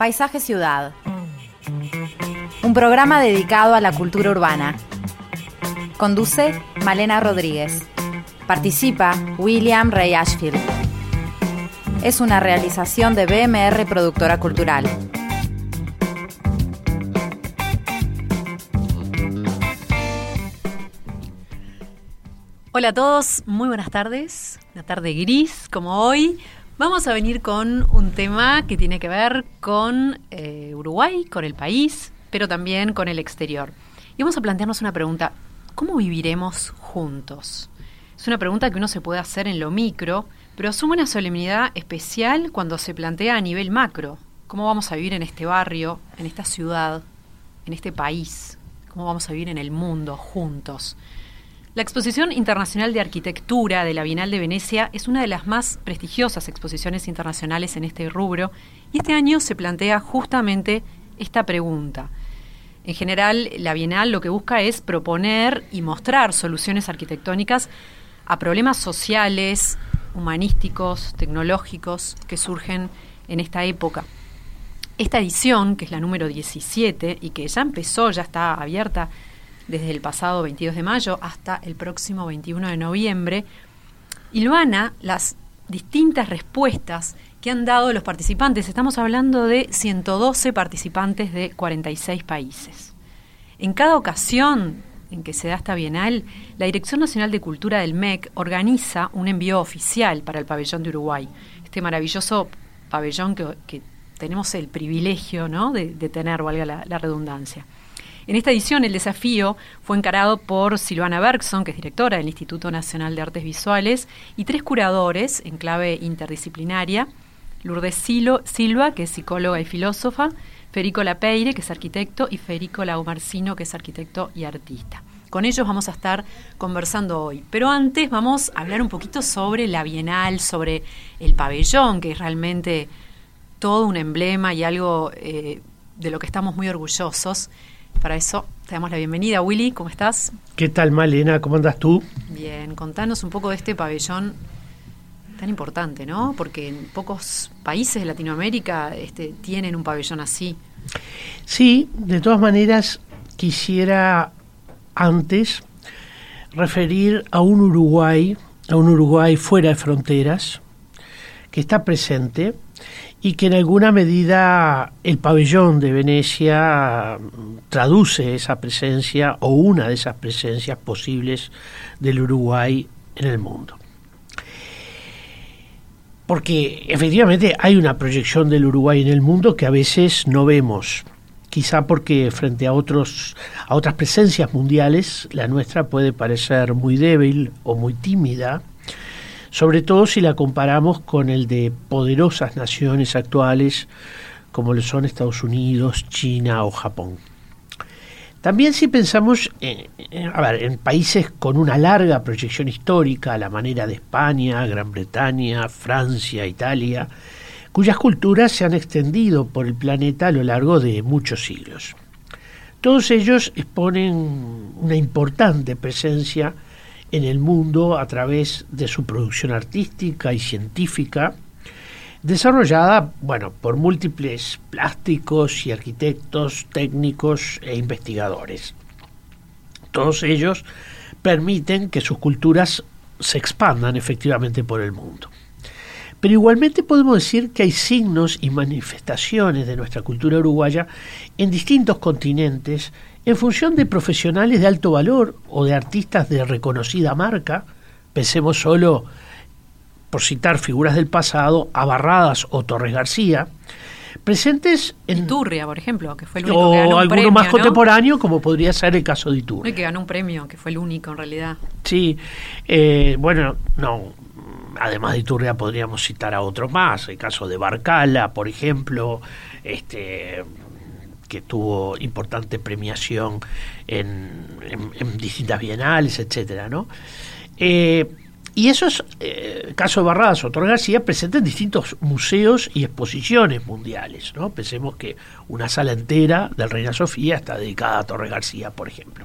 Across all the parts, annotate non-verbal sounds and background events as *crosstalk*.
Paisaje Ciudad. Un programa dedicado a la cultura urbana. Conduce Malena Rodríguez. Participa William Ray Ashfield. Es una realización de BMR Productora Cultural. Hola a todos, muy buenas tardes. Una tarde gris como hoy. Vamos a venir con un tema que tiene que ver con eh, Uruguay, con el país, pero también con el exterior. Y vamos a plantearnos una pregunta, ¿cómo viviremos juntos? Es una pregunta que uno se puede hacer en lo micro, pero asume una solemnidad especial cuando se plantea a nivel macro. ¿Cómo vamos a vivir en este barrio, en esta ciudad, en este país? ¿Cómo vamos a vivir en el mundo juntos? La Exposición Internacional de Arquitectura de la Bienal de Venecia es una de las más prestigiosas exposiciones internacionales en este rubro y este año se plantea justamente esta pregunta. En general, la Bienal lo que busca es proponer y mostrar soluciones arquitectónicas a problemas sociales, humanísticos, tecnológicos que surgen en esta época. Esta edición, que es la número 17 y que ya empezó, ya está abierta desde el pasado 22 de mayo hasta el próximo 21 de noviembre, ilvana las distintas respuestas que han dado los participantes. Estamos hablando de 112 participantes de 46 países. En cada ocasión en que se da esta bienal, la Dirección Nacional de Cultura del MEC organiza un envío oficial para el pabellón de Uruguay, este maravilloso pabellón que, tenemos el privilegio ¿no? de, tener, valga la redundancia. En esta edición el desafío fue encarado por Silvana Bergson, que es directora del Instituto Nacional de Artes Visuales, y tres curadores en clave interdisciplinaria, Lourdes Silva, que es psicóloga y filósofa, Federico Lapeire, que es arquitecto, y Federico Laumarcino, que es arquitecto y artista. Con ellos vamos a estar conversando hoy. Pero antes vamos a hablar un poquito sobre la Bienal, sobre el pabellón, que es realmente todo un emblema y algo eh, de lo que estamos muy orgullosos. Para eso te damos la bienvenida. Willy, ¿cómo estás? ¿Qué tal, Malena? ¿Cómo andas tú? Bien, contanos un poco de este pabellón tan importante, ¿no? Porque en pocos países de Latinoamérica este, tienen un pabellón así. Sí, de todas maneras quisiera antes referir a un Uruguay, a un Uruguay fuera de fronteras, que está presente y que en alguna medida el pabellón de Venecia traduce esa presencia o una de esas presencias posibles del Uruguay en el mundo. Porque efectivamente hay una proyección del Uruguay en el mundo que a veces no vemos. Quizá porque frente a otros a otras presencias mundiales la nuestra puede parecer muy débil o muy tímida sobre todo si la comparamos con el de poderosas naciones actuales como lo son Estados Unidos, China o Japón. También si pensamos en, en países con una larga proyección histórica, a la manera de España, Gran Bretaña, Francia, Italia, cuyas culturas se han extendido por el planeta a lo largo de muchos siglos. Todos ellos exponen una importante presencia en el mundo a través de su producción artística y científica, desarrollada bueno, por múltiples plásticos y arquitectos, técnicos e investigadores. Todos ellos permiten que sus culturas se expandan efectivamente por el mundo. Pero igualmente podemos decir que hay signos y manifestaciones de nuestra cultura uruguaya en distintos continentes en función de profesionales de alto valor o de artistas de reconocida marca, pensemos solo, por citar figuras del pasado, a Barradas o Torres García, presentes en... Iturria, por ejemplo, que fue el único que ganó un alguno más contemporáneo, como podría ser el caso de Iturria. Y que ganó un premio, que fue el único en realidad. Sí, eh, bueno, no, además de Iturria podríamos citar a otros más, el caso de Barcala, por ejemplo, este que tuvo importante premiación en, distintas bienales, etcétera, ¿no? Eh, y esos eh, casos Barradas o García presentes en distintos museos y exposiciones mundiales. ¿no? Pensemos que una sala entera del Reina Sofía está dedicada a Torres García, por ejemplo.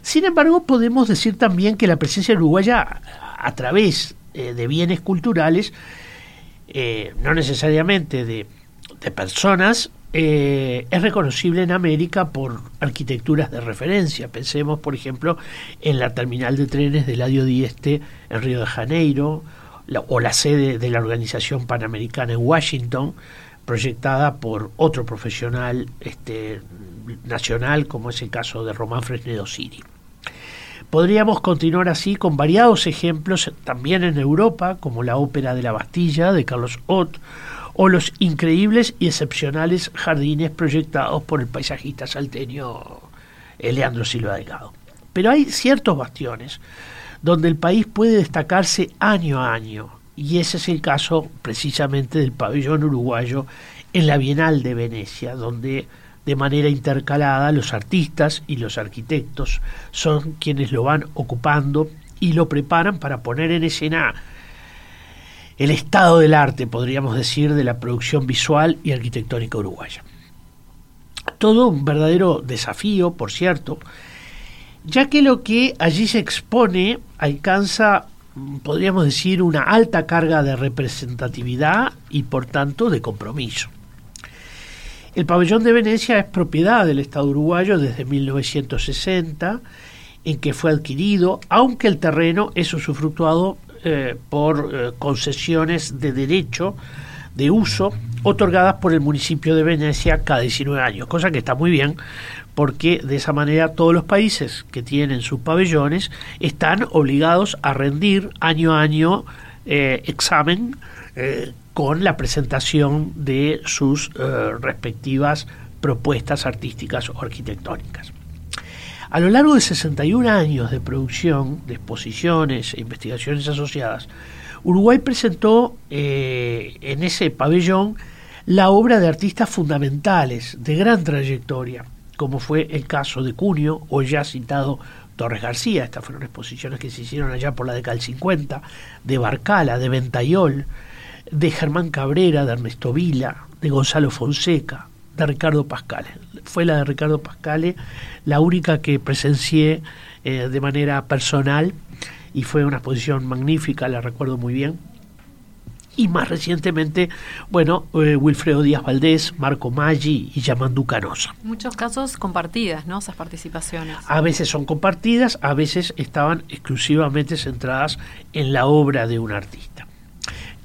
Sin embargo, podemos decir también que la presencia uruguaya a través eh, de bienes culturales, no necesariamente de personas eh, es reconocible en América por arquitecturas de referencia. Pensemos, por ejemplo, en la terminal de trenes del Ladio Dieste en Río de Janeiro o la sede de la Organización Panamericana en Washington, proyectada por otro profesional este, nacional, como es el caso de Román Fresnedo Siri. Podríamos continuar así con variados ejemplos también en Europa, como la Ópera de la Bastilla de Carlos Ott, o los increíbles y excepcionales jardines proyectados por el paisajista salteño Leandro Silva Delgado. Pero hay ciertos bastiones donde el país puede destacarse año a año, y ese es el caso precisamente del pabellón uruguayo en la Bienal de Venecia, donde de manera intercalada los artistas y los arquitectos son quienes lo van ocupando y lo preparan para poner en escena el estado del arte, podríamos decir, de la producción visual y arquitectónica uruguaya. Todo un verdadero desafío, por cierto, ya que lo que allí se expone alcanza, podríamos decir, una alta carga de representatividad y por tanto de compromiso. El pabellón de Venecia es propiedad del Estado uruguayo desde 1960, en que fue adquirido, aunque el terreno es usufructuado eh, por eh, concesiones de derecho de uso otorgadas por el municipio de Venecia cada 19 años, cosa que está muy bien porque de esa manera todos los países que tienen sus pabellones están obligados a rendir año a año eh, examen con la presentación de sus respectivas propuestas artísticas o arquitectónicas. A lo largo de 61 años de producción, de exposiciones e investigaciones asociadas, Uruguay presentó eh, en ese pabellón la obra de artistas fundamentales de gran trayectoria, como fue el caso de Cunio o ya citado Torres García, estas fueron exposiciones que se hicieron allá por la década del 50, de Barcala, de Ventayol, de Germán Cabrera, de Ernesto Vila, de Gonzalo Fonseca, de Ricardo Pascale. Fue la de Ricardo Pascale la única que presencié eh, de manera personal y fue una exposición magnífica, la recuerdo muy bien. Y más recientemente, bueno, eh, Wilfredo Díaz Valdés, Marco Maggi y Yamandu Canosa. Muchos casos compartidas, ¿no? Esas participaciones. A veces son compartidas, a veces estaban exclusivamente centradas en la obra de un artista.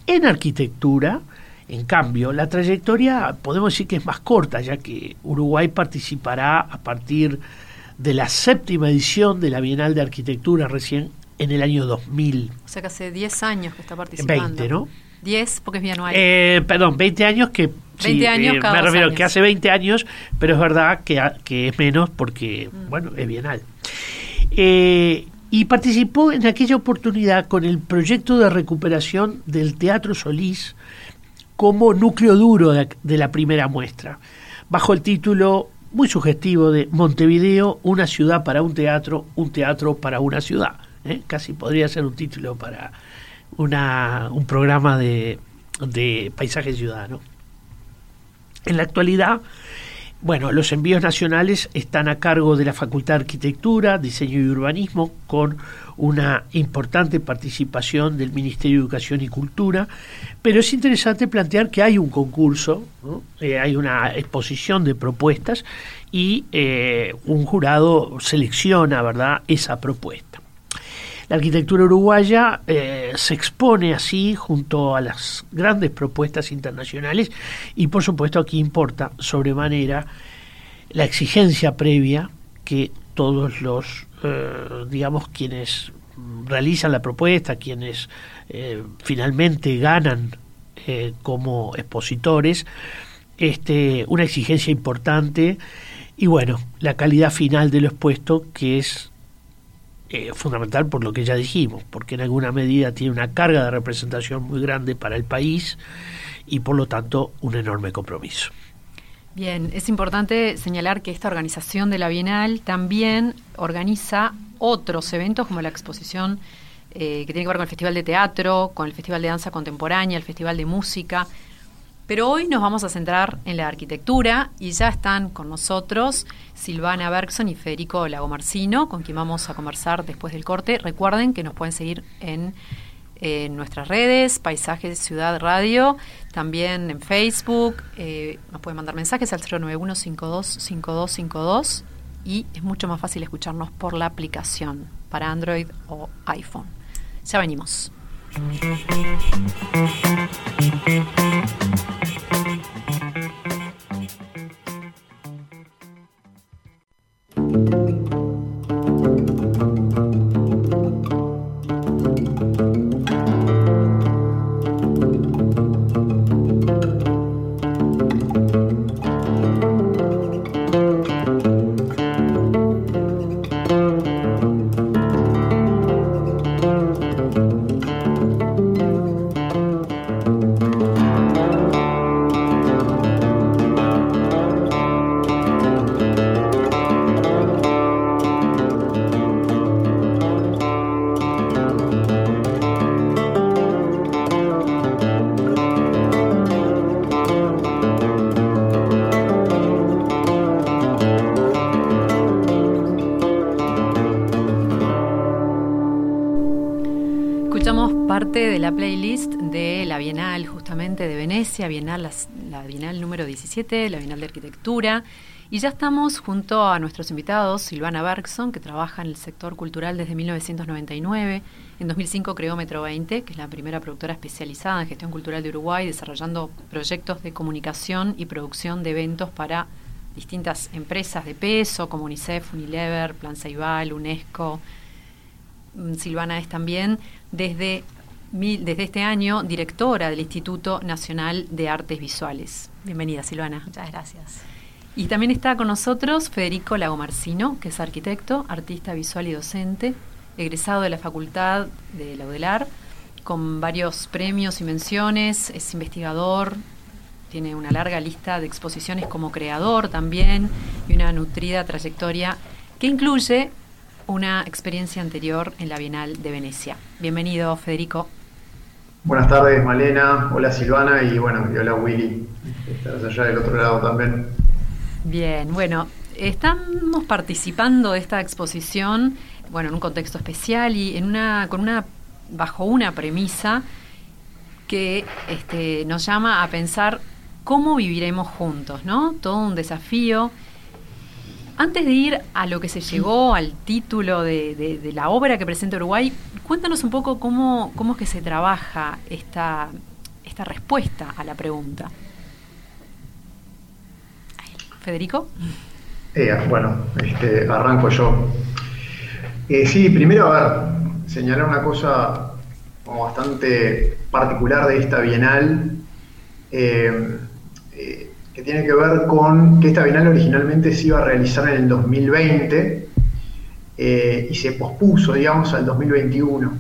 En arquitectura, en cambio, la trayectoria podemos decir que es más corta, ya que Uruguay participará a partir de la séptima edición de la Bienal de Arquitectura recién en el año 2000. O sea que hace 10 años que está participando. 20, ¿no? 10 porque es bianual. Eh, perdón, 20 años que... 20 años eh, cada Me refiero años. que hace 20 años, pero es verdad que, que es menos porque, Mm. bueno, es bienal. Eh, y participó en aquella oportunidad con el proyecto de recuperación del Teatro Solís como núcleo duro de, la primera muestra, bajo el título muy sugestivo de Montevideo, una ciudad para un teatro, un teatro para una ciudad. ¿eh? Casi podría ser un título para una, un programa de, de paisaje ciudadano. En la actualidad, bueno, los envíos nacionales están a cargo de la Facultad de Arquitectura, Diseño y Urbanismo, con una importante participación del Ministerio de Educación y Cultura, pero es interesante plantear que hay un concurso, eh, hay una exposición de propuestas y eh, un jurado selecciona, ¿verdad?, esa propuesta. La arquitectura uruguaya eh, se expone así junto a las grandes propuestas internacionales y por supuesto aquí importa sobremanera la exigencia previa que todos los, eh, digamos, quienes realizan la propuesta, quienes eh, finalmente ganan como expositores, este, una exigencia importante y bueno, la calidad final de lo expuesto que es fundamental por lo que ya dijimos, porque en alguna medida tiene una carga de representación muy grande para el país y por lo tanto un enorme compromiso. Bien, es importante señalar que esta organización de la Bienal también organiza otros eventos como la exposición eh, que tiene que ver con el Festival de Teatro, con el Festival de Danza Contemporánea, el Festival de Música. Pero hoy nos vamos a centrar en la arquitectura y ya están con nosotros Silvana Bergson y Federico Lagomarcino, con quien vamos a conversar después del corte. Recuerden que nos pueden seguir en en nuestras redes, Paisajes Ciudad Radio, también en Facebook. Eh, nos pueden mandar mensajes al 091-525252 y es mucho más fácil escucharnos por la aplicación para Android o iPhone. Ya venimos. Bienal, la, Bienal número 17, la Bienal de Arquitectura. Y ya estamos junto a nuestros invitados, Silvana Bergson, que trabaja en el sector cultural desde 1999. En 2005 creó Metro 20, que es la primera productora especializada en gestión cultural de Uruguay, desarrollando proyectos de comunicación y producción de eventos para distintas empresas de peso, como UNICEF, Unilever, Plan Ceibal, UNESCO. Mm, Silvana es también desde desde este año directora del Instituto Nacional de Artes Visuales. Bienvenida, Silvana. Muchas gracias. Y también está con nosotros Federico Lagomarcino, que es arquitecto, artista visual y docente, egresado de la Facultad de Laudelar, con varios premios y menciones, es investigador, tiene una larga lista de exposiciones como creador también y una nutrida trayectoria que incluye una experiencia anterior en la Bienal de Venecia. Bienvenido, Federico. Buenas tardes, Malena. Hola, Silvana. Y bueno, y hola, Willy. Estás allá del otro lado también. Bien, bueno, estamos participando de esta exposición, bueno, en un contexto especial y en una, con una, bajo una premisa que este, nos llama a pensar cómo viviremos juntos, ¿no? Todo un desafío antes de ir a lo que se llegó, al título de, la obra que presenta Uruguay, cuéntanos un poco cómo, cómo es que se trabaja esta, esta respuesta a la pregunta. Federico. Eh, bueno, este, arranco yo. Eh, sí, primero, a ver, señalar una cosa como bastante particular de esta bienal. Eh, que tiene que ver con que esta Bienal originalmente se iba a realizar en el 2020 eh, y se pospuso, digamos, al 2021.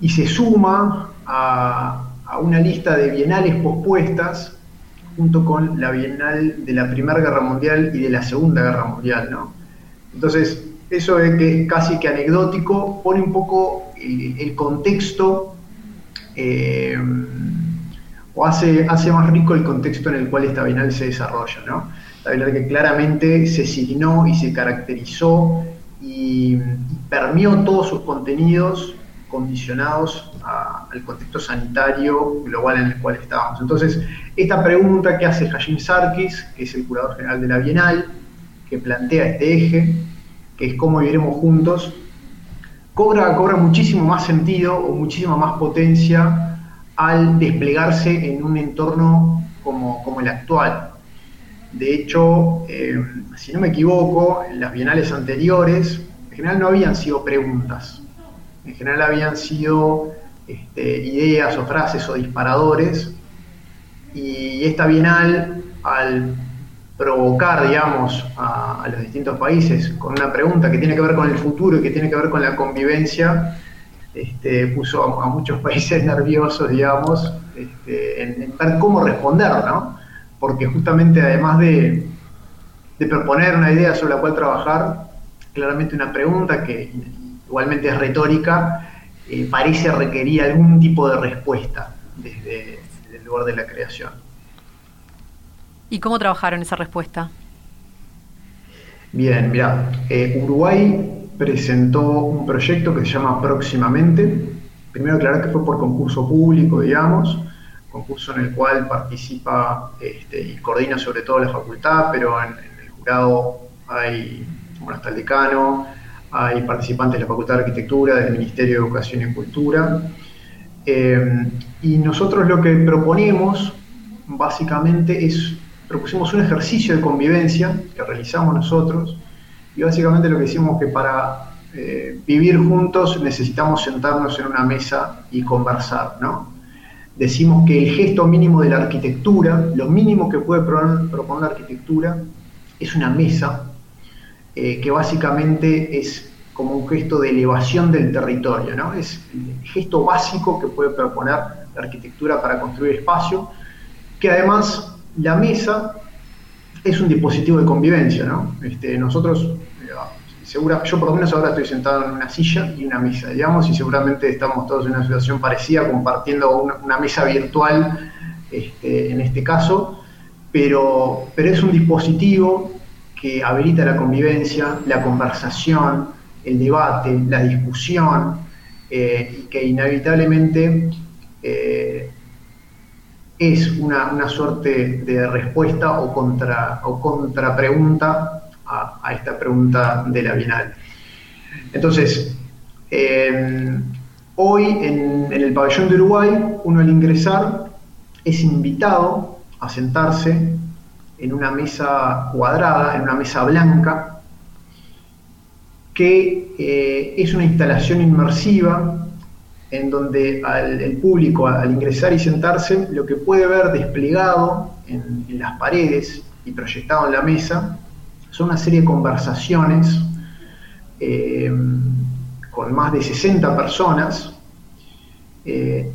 Y se suma a, una lista de bienales pospuestas junto con la Bienal de la Primera Guerra Mundial y de la Segunda Guerra Mundial, ¿no? Entonces, eso es que es casi que anecdótico, pone un poco el, contexto eh, o hace, más rico el contexto en el cual esta Bienal se desarrolla. ¿no? La Bienal que claramente se signó y se caracterizó y, permeó todos sus contenidos condicionados al contexto sanitario global en el cual estábamos. Entonces, esta pregunta que hace Hashim Sarkis, que es el curador general de la Bienal, que plantea este eje, que es cómo viviremos juntos, cobra, cobra muchísimo más sentido o muchísima más potencia al desplegarse en un entorno como, el actual. De hecho, eh, si no me equivoco, en las bienales anteriores, en general no habían sido preguntas, en general habían sido este, ideas o frases o disparadores, y esta bienal, al provocar, digamos, a los distintos países con una pregunta que tiene que ver con el futuro y que tiene que ver con la convivencia, este, puso a, muchos *laughs* países nerviosos, digamos, este, en, ver cómo responder, ¿no? Porque justamente además de, proponer una idea sobre la cual trabajar, claramente una pregunta que igualmente es retórica, eh, parece requerir algún tipo de respuesta desde, el lugar de la creación. ¿Y cómo trabajaron esa respuesta? Bien, mira, eh, Uruguay presentó un proyecto que se llama Próximamente, primero aclarar que fue por concurso público, digamos, concurso en el cual participa este, y coordina sobre todo la facultad, pero en, el jurado hay, bueno, está el decano, hay participantes de la Facultad de Arquitectura, del Ministerio de Educación y Cultura. Eh, y nosotros lo que proponemos, básicamente, es, propusimos un ejercicio de convivencia que realizamos nosotros, y básicamente lo que decimos que para eh, vivir juntos necesitamos sentarnos en una mesa y conversar, ¿no? decimos que el gesto mínimo de la arquitectura, lo mínimo que puede proponer, la arquitectura, es una mesa, eh, que básicamente es como un gesto de elevación del territorio, ¿no? Es el gesto básico que puede proponer la arquitectura para construir espacio, que además la mesa es un dispositivo de convivencia, ¿no? Este, nosotros yo por lo menos ahora estoy sentado en una silla y una mesa, digamos, y seguramente estamos todos en una situación parecida, compartiendo una, mesa virtual este, en este caso, pero, pero es un dispositivo que habilita la convivencia, la conversación, el debate, la discusión, eh, y que inevitablemente eh, es una, una, suerte de respuesta o contra o contrapregunta a, esta pregunta de la Bienal. Entonces, hoy en, el pabellón de Uruguay, uno al ingresar es invitado a sentarse en una mesa cuadrada, en una mesa blanca, que eh, es una instalación inmersiva en donde el público al ingresar y sentarse lo que puede ver desplegado en las paredes y proyectado en la mesa son una serie de conversaciones eh, con más de 60 personas eh,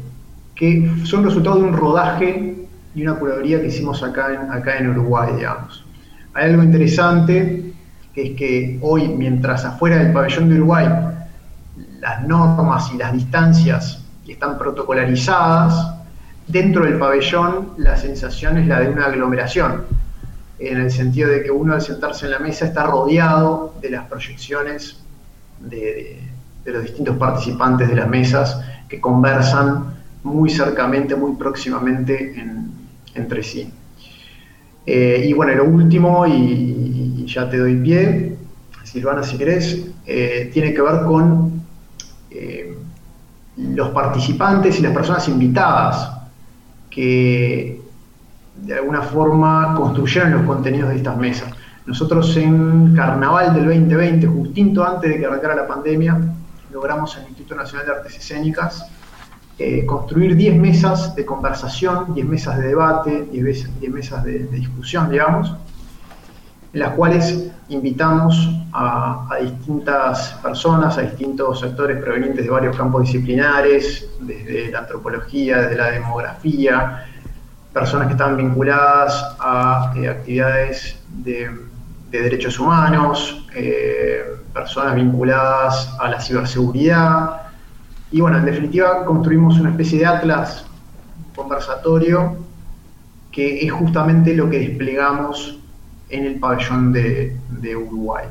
que son resultado de un rodaje y una curaduría que hicimos acá en, acá en Uruguay, digamos. Hay algo interesante, que es que hoy, mientras afuera del pabellón de Uruguay las normas y las distancias están protocolarizadas, dentro del pabellón la sensación es la de una aglomeración en el sentido de que uno al sentarse en la mesa está rodeado de las proyecciones de, los distintos participantes de las mesas que conversan muy cercamente, muy próximamente entre sí. Eh, y bueno, lo último, y, ya te doy pie, Silvana, si querés, eh, tiene que ver con eh, los participantes y las personas invitadas que de alguna forma construyeron los contenidos de estas mesas. Nosotros en Carnaval del 2020, justito antes de que arrancara la pandemia, logramos en el Instituto Nacional de Artes Escénicas eh, construir 10 mesas de conversación, 10 mesas de debate, 10, mesas de, discusión, digamos, en las cuales invitamos a, distintas personas, a distintos sectores provenientes de varios campos disciplinares, desde la antropología, desde la demografía, personas que estaban vinculadas a eh, actividades de, derechos humanos, eh, personas vinculadas a la ciberseguridad. Y bueno, en definitiva construimos una especie de atlas conversatorio que es justamente lo que desplegamos en el pabellón de, Uruguay.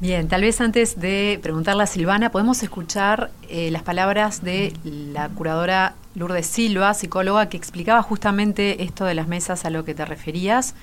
Bien, tal vez antes de preguntarle a Silvana, podemos escuchar eh, las palabras de la curadora Lourdes Silva, psicóloga, que explicaba justamente esto de las mesas a lo que te referías.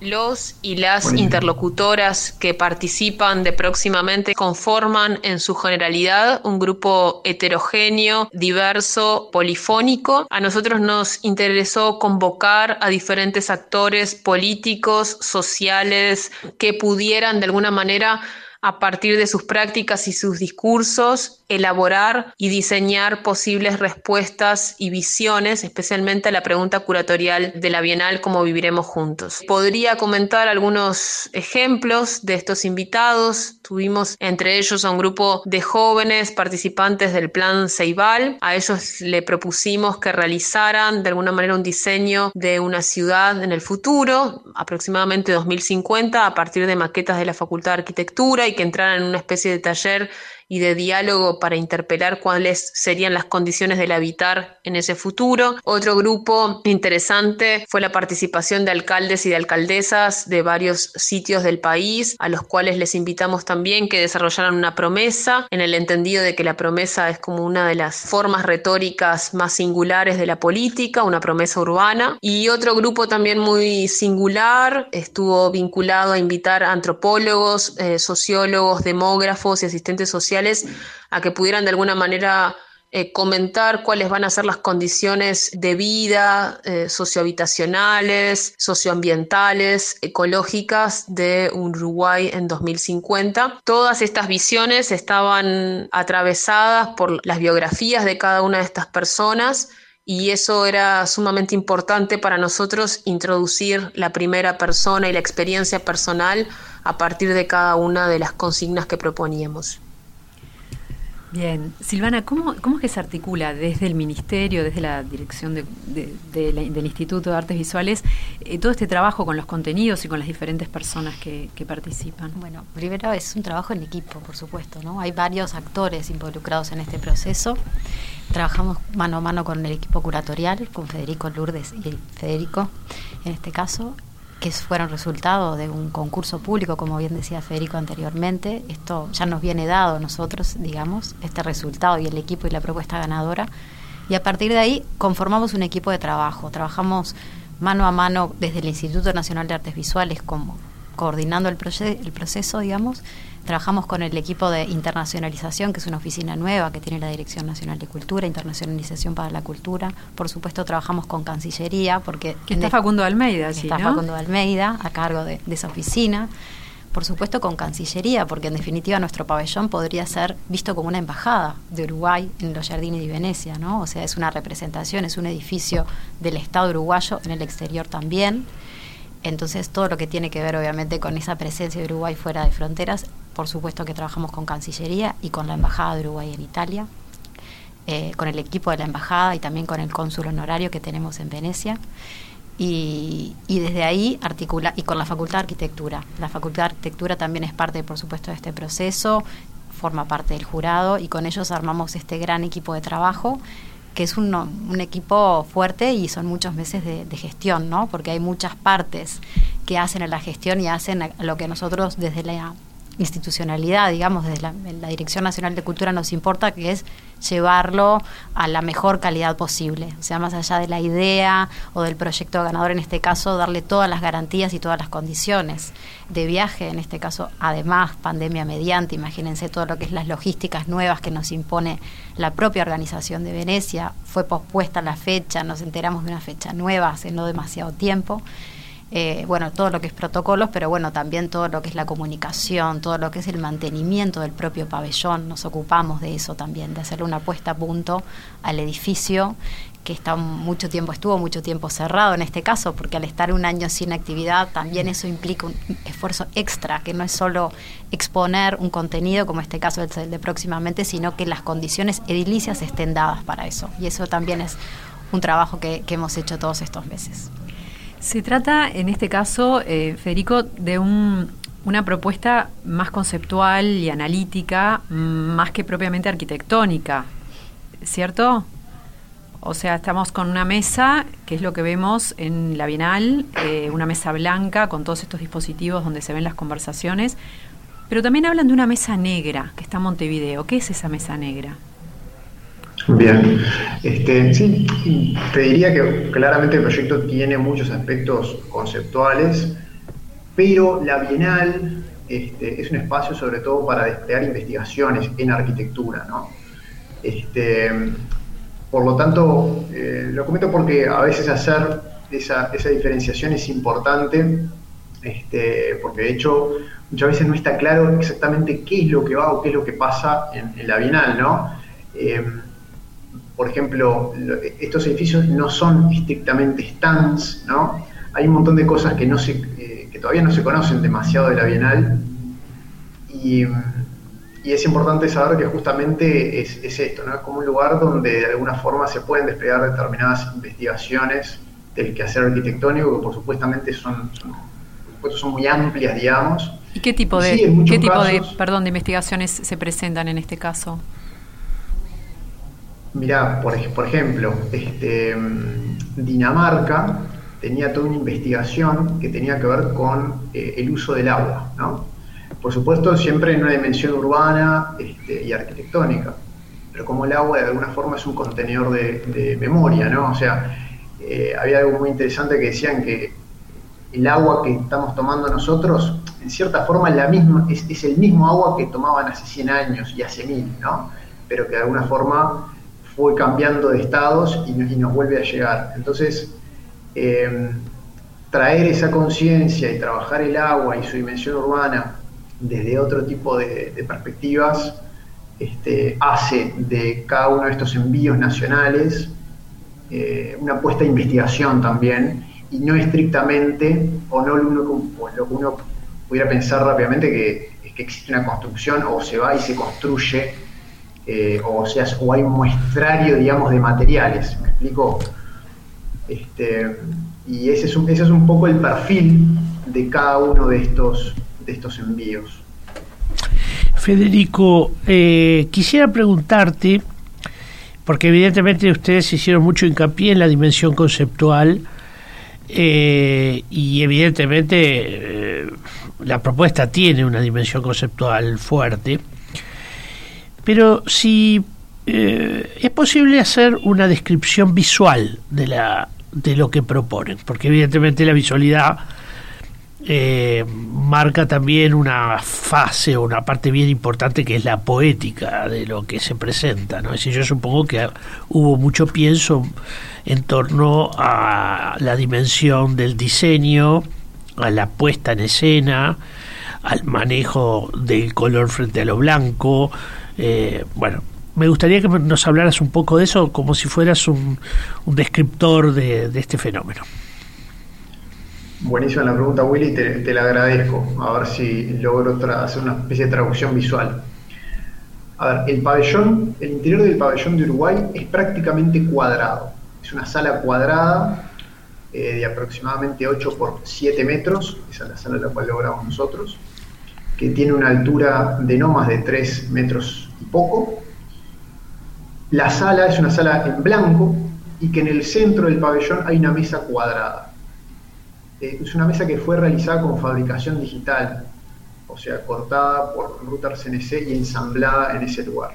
Los y las interlocutoras que participan de próximamente conforman en su generalidad un grupo heterogéneo, diverso, polifónico. A nosotros nos interesó convocar a diferentes actores políticos, sociales, que pudieran de alguna manera a partir de sus prácticas y sus discursos elaborar y diseñar posibles respuestas y visiones, especialmente a la pregunta curatorial de la Bienal, cómo viviremos juntos. Podría comentar algunos ejemplos de estos invitados. Tuvimos entre ellos a un grupo de jóvenes participantes del plan Ceibal. A ellos le propusimos que realizaran de alguna manera un diseño de una ciudad en el futuro, aproximadamente 2050, a partir de maquetas de la Facultad de Arquitectura y que entraran en una especie de taller y de diálogo para interpelar cuáles serían las condiciones del habitar en ese futuro. Otro grupo interesante fue la participación de alcaldes y de alcaldesas de varios sitios del país, a los cuales les invitamos también que desarrollaran una promesa, en el entendido de que la promesa es como una de las formas retóricas más singulares de la política, una promesa urbana. Y otro grupo también muy singular estuvo vinculado a invitar a antropólogos, eh, sociólogos, demógrafos y asistentes sociales a que pudieran de alguna manera eh, comentar cuáles van a ser las condiciones de vida eh, sociohabitacionales, socioambientales, ecológicas de Uruguay en 2050. Todas estas visiones estaban atravesadas por las biografías de cada una de estas personas y eso era sumamente importante para nosotros introducir la primera persona y la experiencia personal a partir de cada una de las consignas que proponíamos. Bien, Silvana, ¿cómo, ¿cómo es que se articula desde el Ministerio, desde la dirección del Instituto de Artes Visuales, eh, todo este trabajo con los contenidos y con las diferentes personas que, participan? Bueno, primero es un trabajo en equipo, por supuesto, ¿no? Hay varios actores involucrados en este proceso. Trabajamos mano a mano con el equipo curatorial, con Federico Lourdes y Federico, en este caso, que fueron resultado de un concurso público, como bien decía Federico anteriormente. Esto ya nos viene dado a nosotros, digamos, este resultado y el equipo y la propuesta ganadora. Y a partir de ahí conformamos un equipo de trabajo. Trabajamos mano a mano desde el Instituto Nacional de Artes Visuales como coordinando el, el proceso, digamos, Trabajamos con el equipo de internacionalización, que es una oficina nueva que tiene la Dirección Nacional de Cultura, Internacionalización para la Cultura. Por supuesto, trabajamos con Cancillería, porque... está Facundo Almeida, sí, Está Facundo Almeida, a cargo de, esa oficina por supuesto con Cancillería, porque en definitiva nuestro pabellón podría ser visto como una embajada de Uruguay en los jardines de Venecia, ¿no? O sea, es una representación, es un edificio del Estado uruguayo en el exterior también. Entonces, todo lo que tiene que ver, obviamente, con esa presencia de Uruguay fuera de fronteras, por supuesto que trabajamos con Cancillería y con la Embajada de Uruguay en Italia, eh, con el equipo de la Embajada y también con el cónsul honorario que tenemos en Venecia. Y, desde ahí articula, y con la Facultad de Arquitectura. La Facultad de Arquitectura también es parte, por supuesto, de este proceso, forma parte del jurado y con ellos armamos este gran equipo de trabajo que es un, equipo fuerte y son muchos meses de, gestión, ¿no? Porque hay muchas partes que hacen a la gestión y hacen lo que nosotros desde la institucionalidad, digamos, desde la, la, Dirección Nacional de Cultura nos importa, que es llevarlo a la mejor calidad posible. O sea, más allá de la idea o del proyecto ganador, en este caso, darle todas las garantías y todas las condiciones de viaje, en este caso, además, pandemia mediante, imagínense todo lo que es las logísticas nuevas que nos impone la propia organización de Venecia. Fue pospuesta la fecha, nos enteramos de una fecha nueva hace no demasiado tiempo. Eh, bueno, todo lo que es protocolos, pero bueno, también todo lo que es la comunicación, todo lo que es el mantenimiento del propio pabellón, nos ocupamos de eso también, de hacerle una puesta a punto al edificio que está mucho tiempo, estuvo mucho tiempo cerrado en este caso, porque al estar un año sin actividad, también eso implica un esfuerzo extra, que no es solo exponer un contenido, como este caso el de próximamente, sino que las condiciones edilicias estén dadas para eso. Y eso también es un trabajo que hemos hecho todos estos meses. Se trata, en este caso, eh, Federico, de una propuesta más conceptual y analítica, más que propiamente arquitectónica, ¿cierto? O sea, estamos con una mesa, que es lo que vemos en la Bienal, eh, una mesa blanca con todos estos dispositivos donde se ven las conversaciones, pero también hablan de una mesa negra que está en Montevideo. ¿Qué es esa mesa negra? Bien, este, sí, te diría que claramente el proyecto tiene muchos aspectos conceptuales, pero la Bienal este, es un espacio sobre todo para desplegar investigaciones en arquitectura, ¿no? Este, por lo tanto, eh, lo comento porque a veces hacer esa, diferenciación es importante, este, porque de hecho muchas veces no está claro exactamente qué es lo que va o qué es lo que pasa en, la Bienal, ¿no? Eh, por ejemplo, estos edificios no son estrictamente stands, ¿no? Hay un montón de cosas que, no se, eh, que todavía no se conocen demasiado de la Bienal y, es importante saber que justamente es, esto, ¿no? Es como un lugar donde de alguna forma se pueden desplegar determinadas investigaciones del quehacer arquitectónico que por supuestamente son, son, son muy amplias, digamos, ¿Y qué tipo de, qué tipo de, perdón, de investigaciones se presentan en este caso? Mirá, por, por ejemplo, este, Dinamarca tenía toda una investigación que tenía que ver con eh, el uso del agua, ¿no? Por supuesto, siempre en una dimensión urbana este, y arquitectónica, pero como el agua de alguna forma es un contenedor de, memoria, ¿no? O sea, eh, había algo muy interesante que decían que el agua que estamos tomando nosotros, en cierta forma, la misma, es, el mismo agua que tomaban hace 100 años y hace 1000, ¿no? Pero que de alguna forma fue cambiando de estados y, nos vuelve a llegar. Entonces, em, traer esa conciencia y trabajar el agua y su dimensión urbana desde otro tipo de, perspectivas este, hace de cada uno de estos envíos nacionales eh, una apuesta de investigación también y no estrictamente, o no lo, lo que uno pudiera pensar rápidamente que es que existe una construcción o se va y se construye, eh, o, sea, o hay un muestrario, digamos, de materiales, ¿me explico? Este, y ese es, un, ese es un poco el perfil de cada uno de estos, de estos envíos. Federico, eh, quisiera preguntarte, porque evidentemente ustedes hicieron mucho hincapié en la dimensión conceptual, eh, y evidentemente la propuesta tiene una dimensión conceptual fuerte, pero si eh, es posible hacer una descripción visual de, la, de lo que proponen, porque evidentemente la visualidad eh, marca también una fase o una parte bien importante que es la poética de lo que se presenta. ¿no? Es decir, yo supongo que hubo mucho pienso en torno a la dimensión del diseño, a la puesta en escena, al manejo del color frente a lo blanco. Eh, bueno, me gustaría que nos hablaras un poco de eso como si fueras un, descriptor de este fenómeno. Buenísima la pregunta, Willy, te, la agradezco. A ver si logro hacer una especie de traducción visual. A ver, el pabellón, el interior del pabellón de Uruguay es prácticamente cuadrado. Es una sala cuadrada eh, de aproximadamente 8 por 7 metros, esa es la sala la cual logramos nosotros, que tiene una altura de no más de 3 metros y poco. La sala es una sala en blanco y que en el centro del pabellón hay una mesa cuadrada. Eh, es una mesa que fue realizada con fabricación digital, o sea, cortada por router CNC y ensamblada en ese lugar.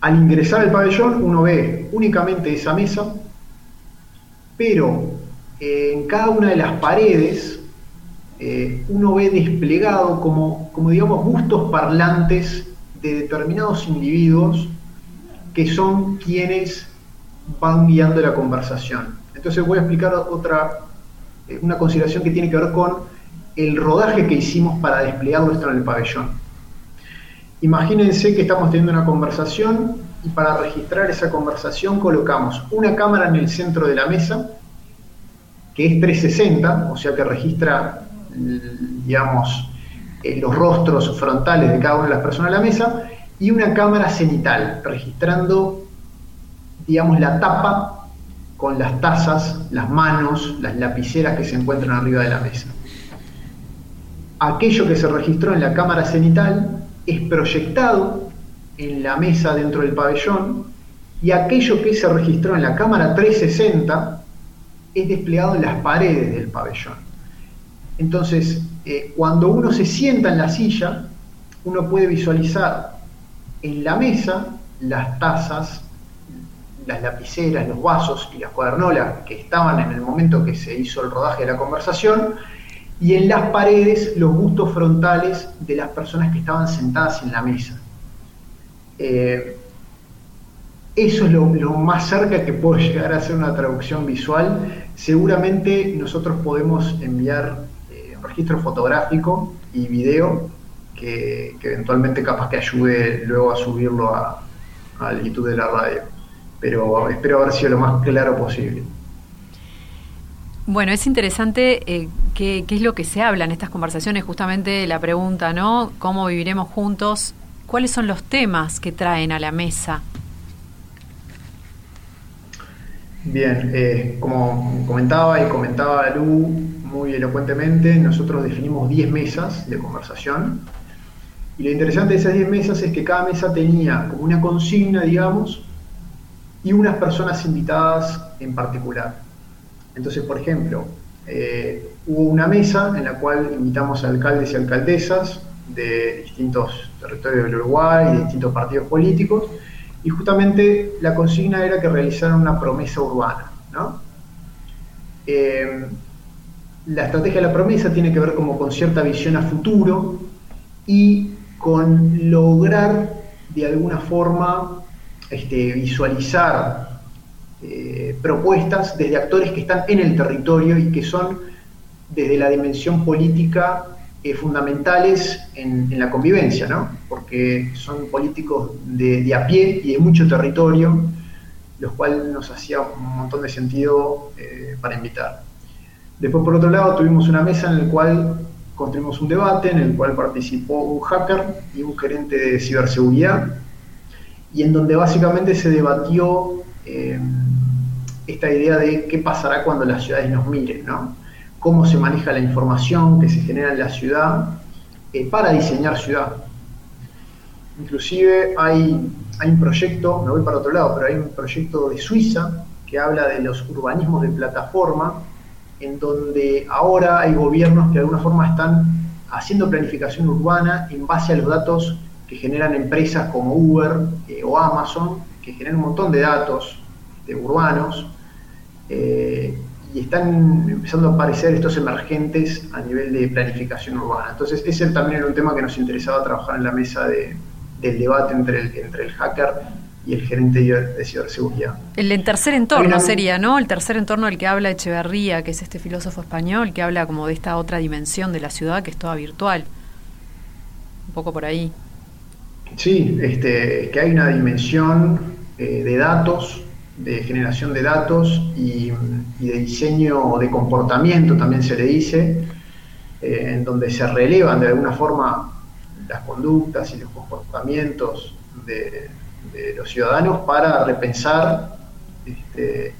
Al ingresar al pabellón uno ve únicamente esa mesa, pero eh, en cada una de las paredes eh, uno ve desplegado como, como, digamos, bustos parlantes de determinados individuos que son quienes van guiando la conversación. Entonces voy a explicar otra, eh, una consideración que tiene que ver con el rodaje que hicimos para desplegar esto en el pabellón. Imagínense que estamos teniendo una conversación y para registrar esa conversación colocamos una cámara en el centro de la mesa, que es 360, o sea que registra, digamos, eh, los rostros frontales de cada una de las personas de la mesa, y una cámara cenital, registrando, digamos, la tapa con las tazas, las manos, las lapiceras que se encuentran arriba de la mesa. Aquello que se registró en la cámara cenital es proyectado en la mesa dentro del pabellón y aquello que se registró en la cámara 360 es desplegado en las paredes del pabellón. Entonces, eh, cuando uno se sienta en la silla, uno puede visualizar en la mesa las tazas, las lapiceras, los vasos y las cuadernolas que estaban en el momento que se hizo el rodaje de la conversación, y en las paredes los bustos frontales de las personas que estaban sentadas en la mesa. Eh, eso es lo, más cerca que puedo *laughs* llegar a hacer una traducción visual. Seguramente nosotros podemos enviar registro fotográfico y video que, eventualmente capaz que ayude luego a subirlo a, al YouTube de la radio pero espero haber sido lo más claro posible. Bueno, es interesante eh, qué, es lo que se habla en estas conversaciones, justamente la pregunta, ¿no? ¿Cómo viviremos juntos? ¿Cuáles son los temas que traen a la mesa? Bien, eh, como comentaba y comentaba Lu, muy elocuentemente, nosotros definimos 10 mesas de conversación. Y lo interesante de esas 10 mesas es que cada mesa tenía como una consigna, digamos, y unas personas invitadas en particular. Entonces, por ejemplo, eh, hubo una mesa en la cual invitamos a alcaldes y alcaldesas de distintos territorios del Uruguay, de distintos partidos políticos, y justamente la consigna era que realizaran una promesa urbana. Eh, la estrategia de la promesa tiene que ver como con cierta visión a futuro y con lograr de alguna forma este, visualizar eh, propuestas desde actores que están en el territorio y que son desde la dimensión política eh, fundamentales en, la convivencia, ¿no? porque son políticos de, a pie y de mucho territorio, los cuales nos hacía un montón de sentido eh, para invitar. Después, por otro lado, tuvimos una mesa en la cual construimos un debate, en el cual participó un hacker y un gerente de ciberseguridad, y en donde básicamente se debatió eh, esta idea de qué pasará cuando las ciudades nos miren, ¿no? cómo se maneja la información que se genera en la ciudad eh, para diseñar ciudad. Inclusive hay, hay un proyecto, me voy para otro lado, pero hay un proyecto de Suiza que habla de los urbanismos de plataforma, en donde ahora hay gobiernos que de alguna forma están haciendo planificación urbana en base a los datos que generan empresas como Uber eh, o Amazon, que generan un montón de datos de urbanos, eh, y están empezando a aparecer estos emergentes a nivel de planificación urbana. Entonces, ese también era un tema que nos interesaba trabajar en la mesa de, del debate entre el, entre el hacker y el gerente de ciberseguridad. El tercer entorno sería, ¿no? El tercer entorno del que habla Echeverría, que es este filósofo español, que habla como de esta otra dimensión de la ciudad que es toda virtual. Un poco por ahí. Sí, este, que hay una dimensión eh, de datos, de generación de datos y, de diseño de comportamiento, también se le dice, eh, en donde se relevan de alguna forma las conductas y los comportamientos de, los ciudadanos para repensar este,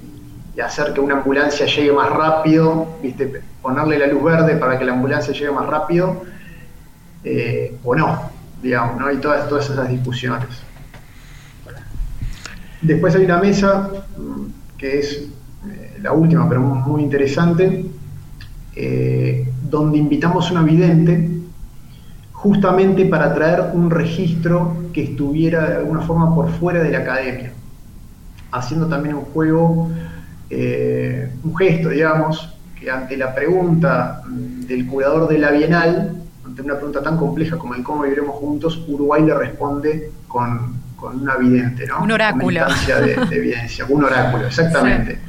y hacer que una ambulancia llegue más rápido, ¿viste? ponerle la luz verde para que la ambulancia llegue más rápido, eh, o no digamos, ¿no? Y todas, todas esas discusiones. Después hay una mesa mm, que es eh, la última, pero muy interesante, eh, donde invitamos a una vidente justamente para traer un registro que estuviera de alguna forma por fuera de la academia, haciendo también un juego, eh, un gesto, digamos, que ante la pregunta mm, del curador de la Bienal, ante una pregunta tan compleja como el cómo viviremos juntos, Uruguay le responde con, con una vidente, ¿no? Un oráculo. de, de, evidencia, un oráculo, *laughs* exactamente.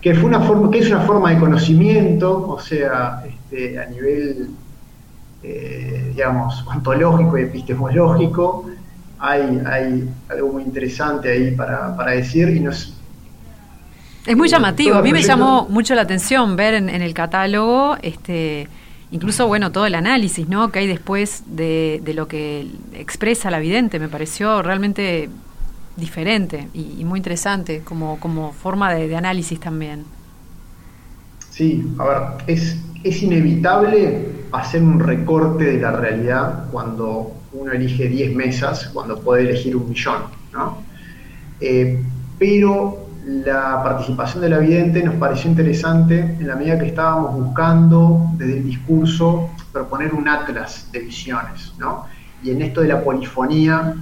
Que, fue una forma, que es una forma de conocimiento, o sea, este, a nivel, eh, digamos, ontológico y epistemológico, hay, hay algo muy interesante ahí para, para decir y nos, es muy llamativo. A mí me llamó mucho la atención ver en, en, el catálogo este incluso, bueno, todo el análisis ¿no? que hay después de, lo que expresa la vidente, me pareció realmente diferente y, muy interesante como, como forma de, análisis también. Sí, a ver, es, es inevitable hacer un recorte de la realidad cuando uno elige 10 mesas, cuando puede elegir un millón, ¿no? Eh, pero la participación de la vidente nos pareció interesante en la medida que estábamos buscando desde el discurso proponer un atlas de visiones, ¿no? Y en esto de la polifonía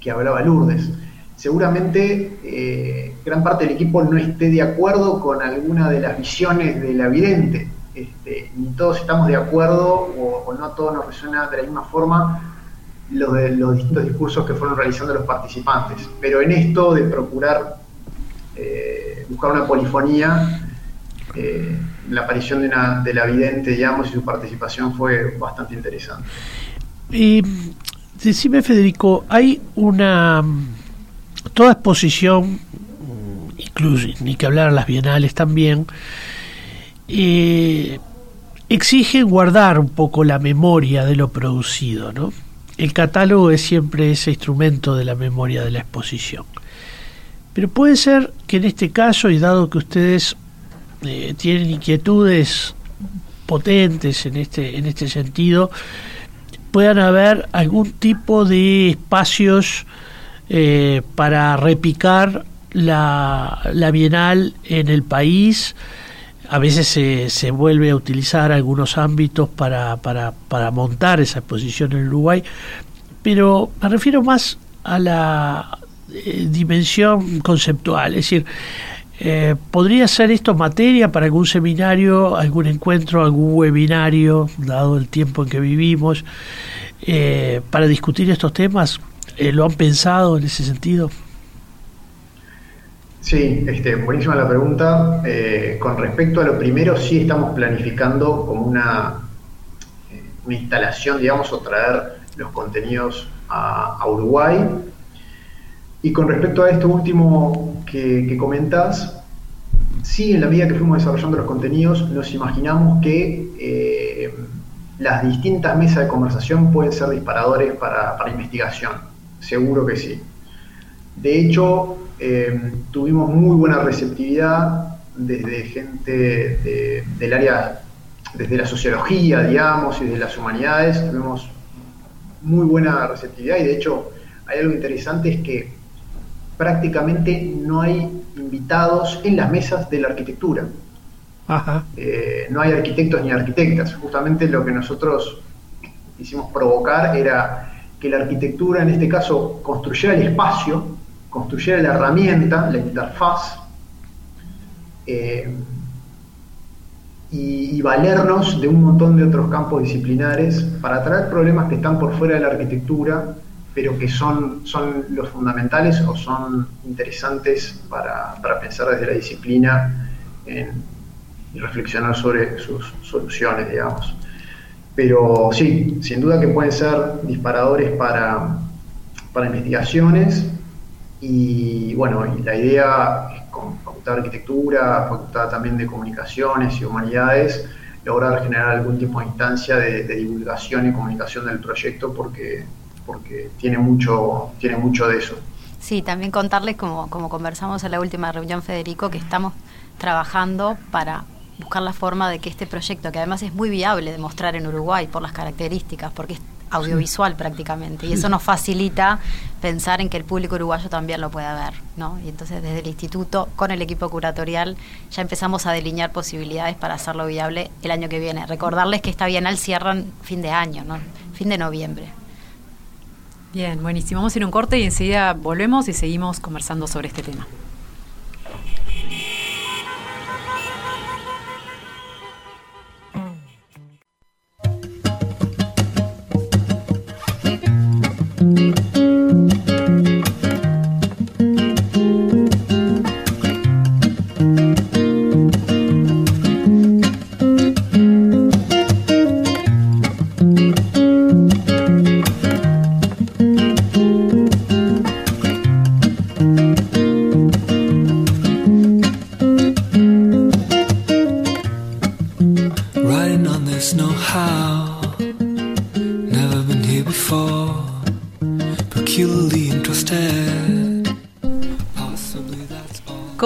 que hablaba Lourdes. Seguramente eh, gran parte del equipo no esté de acuerdo con alguna de las visiones de la vidente, este, ni todos estamos de acuerdo o, no todos nos resuena de la misma forma los, de, los distintos discursos que fueron realizando los participantes. Pero en esto de procurar eh, buscar una polifonía. Eh, la aparición de, una, la vidente, digamos, y su participación fue bastante interesante. Y decime, Federico, hay una. Toda exposición, incluso ni que hablar las bienales también, eh, exige guardar un poco la memoria de lo producido, ¿no? El catálogo es siempre ese instrumento de la memoria de la exposición. Pero puede ser que en este caso, y dado que ustedes eh, tienen inquietudes potentes en este, en este sentido, puedan haber algún tipo de espacios eh, para repicar la, la, Bienal en el país. A veces se, se vuelve a utilizar algunos ámbitos para, para, para montar esa exposición en Uruguay, pero me refiero más a la eh, dimensión conceptual, es decir, eh, ¿Podría ser esto materia para algún seminario, algún encuentro, algún webinario, dado el tiempo en que vivimos, eh, para discutir estos temas? Eh, ¿Lo han pensado en ese sentido? Sí, este, buenísima la pregunta. con respecto a lo primero, sí estamos planificando como una, una instalación, digamos, o traer los contenidos a, a Uruguay. Y con respecto a esto último que, que comentás, sí, en la medida que fuimos desarrollando los contenidos, nos imaginamos que eh, las distintas mesas de conversación pueden ser disparadores para, para investigación. Seguro que sí. De hecho, eh, tuvimos muy buena receptividad desde gente del área, desde la sociología, digamos, y de las humanidades. Tuvimos muy buena receptividad y de hecho hay algo interesante es que prácticamente no hay invitados en las mesas de la arquitectura. Eh, no hay arquitectos ni arquitectas. Justamente lo que nosotros quisimos provocar era que la arquitectura, en este caso, construyera el espacio, construyera la herramienta, la interfaz, eh, y, valernos de un montón de otros campos disciplinares para traer problemas que están por fuera de la arquitectura pero que son, son los fundamentales o son interesantes para, pensar desde la disciplina y reflexionar sobre sus soluciones, digamos. Pero sí, sin duda que pueden ser disparadores para, para investigaciones y bueno, la idea es con Facultad de Arquitectura, Facultad también de Comunicaciones y Humanidades, lograr generar algún tipo de instancia de divulgación y comunicación del proyecto porque porque tiene mucho, tiene mucho de eso. Sí, también contarles, como, como conversamos en la última reunión, Federico, que estamos trabajando para buscar la forma de que este proyecto, que además es muy viable de mostrar en Uruguay por las características, porque es audiovisual prácticamente, y eso nos facilita pensar en que el público uruguayo también lo pueda ver, ¿no? Y entonces desde el instituto, con el equipo curatorial, ya empezamos a delinear posibilidades para hacerlo viable el año que viene. Recordarles que esta Bienal cierran fin de año, ¿no? Fin de noviembre. Bien, buenísimo. Vamos a ir a un corte y enseguida volvemos y seguimos conversando sobre este tema.